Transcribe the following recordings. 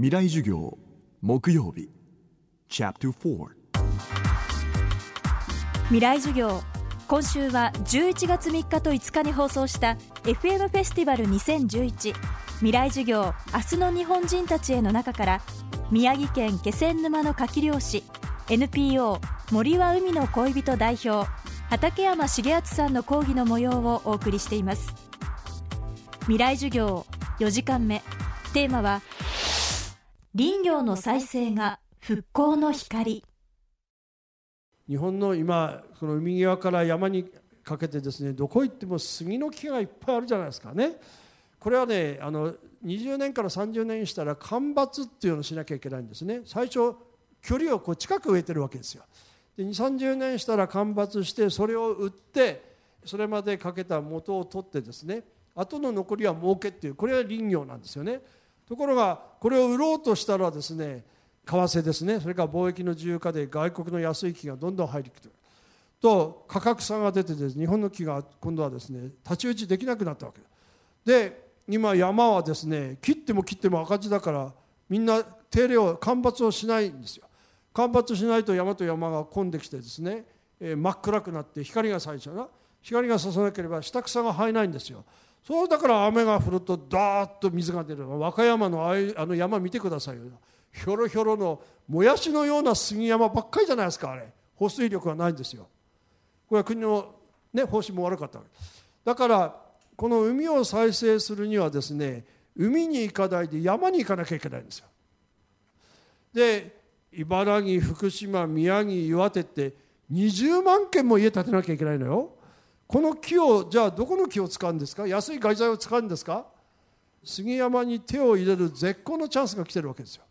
未来授業木曜日。未来授業。今週は11月3日と5日に放送した FM フェスティバル2011未来授業明日の日本人たちへの中から宮城県気仙沼の牡蠣漁師 NPO 森は海の恋人代表畠山重敦さんの講義の模様をお送りしています。未来授業4時間目。テーマは林業の再生が復興の光。日本の今この海際から山にかけてですねどこ行っても杉の木がいっぱいあるじゃないですかね。これはねあの20年から30年したら間伐っていうのをしなきゃいけないんですね。最初距離をこう近く植えてるわけですよ。で2 3 0年したら間伐してそれを売ってそれまでかけた元を取ってですね後の残りは儲けっていうこれは林業なんですよね。ところがこれを売ろうとしたらですね為替ですね。それから貿易の自由化で外国の安い木がどんどん入ってくる。と価格差が出てです日本の木が今度はですね太刀打ちできなくなったわけ。で今山はですね切っても切っても赤字だからみんな手入れを間伐をしないんですよ。間伐しないと山と山が混んできてですね、えー、真っ暗くなって光が咲いちゃうな光がささなければ下草が生えないんですよ。そうだから雨が降るとダーッと水が出る。和歌山のああの山見てくださいよ。ひょろひょろのもやしのような杉山ばっかりじゃないですかあれ。保水力がないんですよ。これは国の、ね、方針も悪かったわけ。だからこの海を再生するにはですね海に行かないで山に行かなきゃいけないんですよ。で茨城福島宮城岩手って20万軒も家建てなきゃいけないのよ。この木をじゃあどこの木を使うんですか？安い外材を使うんですか？杉山に手を入れる絶好のチャンスが来てるわけですよ。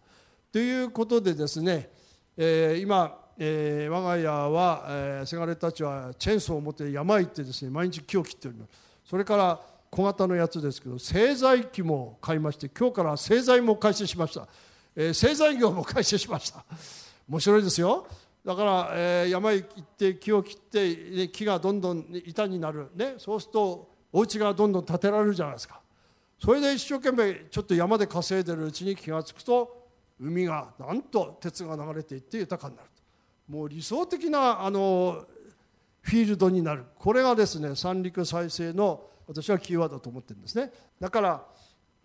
ということでですね、えー、今、えー、我が家は、えー、せがれたちはチェーンソーを持って山へ行ってですね毎日木を切ってるそれから小型のやつですけど製材機も買いまして今日から製材も開始しました、えー、製材業も開始しました。面白いですよ。だから、えー、山へ行って木を切って、ね、木がどんどん板になる、ね、そうするとお家がどんどん建てられるじゃないですか。それで一生懸命ちょっと山で稼いでるうちに気が付くと海がなんと鉄が流れていって豊かになるもう理想的なあのフィールドになる。これがですね三陸再生の私はキーワードだと思ってるんですね。だから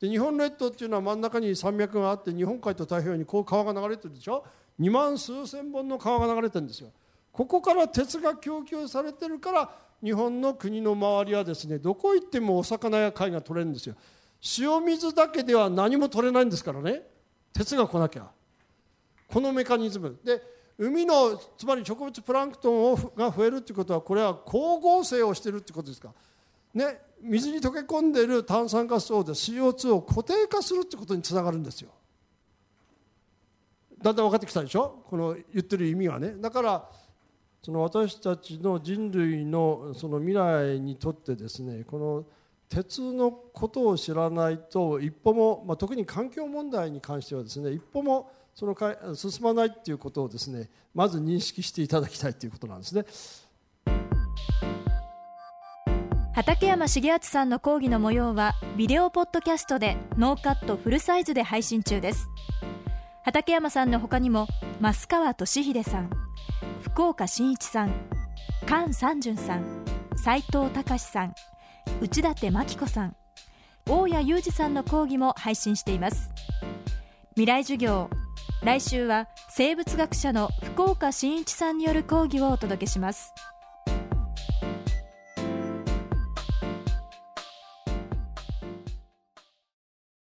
で日本列島っていうのは真ん中に山脈があって日本海と太平洋にこう川が流れてるでしょ？2万数千本の川が流れてるんですよ。ここから鉄が供給されてるから日本の国の周りはですねどこ行ってもお魚や貝が取れるんですよ。塩水だけでは何も取れないんですからね。鉄が来なきゃ。このメカニズム。で海のつまり植物プランクトンをが増えるってことはこれは光合成をしてるってことですか？ね水に溶け込んでいる炭酸ガスをで CO2 を固定化するってことにつながるんですよ。だんだん分かってきたでしょ？この言ってる意味はね。だからその私たちの人類のその未来にとってですねこの鉄のことを知らないと一歩も、まあ、特に環境問題に関してはですね一歩もそのか進まないっていうことをですねまず認識していただきたいということなんですね。畠山重篤さんの講義の模様はビデオポッドキャストでノーカットフルサイズで配信中です。畠山さんの他にも益川敏英さん福岡伸一さん姜尚中さん齋藤孝さん内館牧子さん大谷裕二さんの講義も配信しています。未来授業来週は生物学者の福岡伸一さんによる講義をお届けします。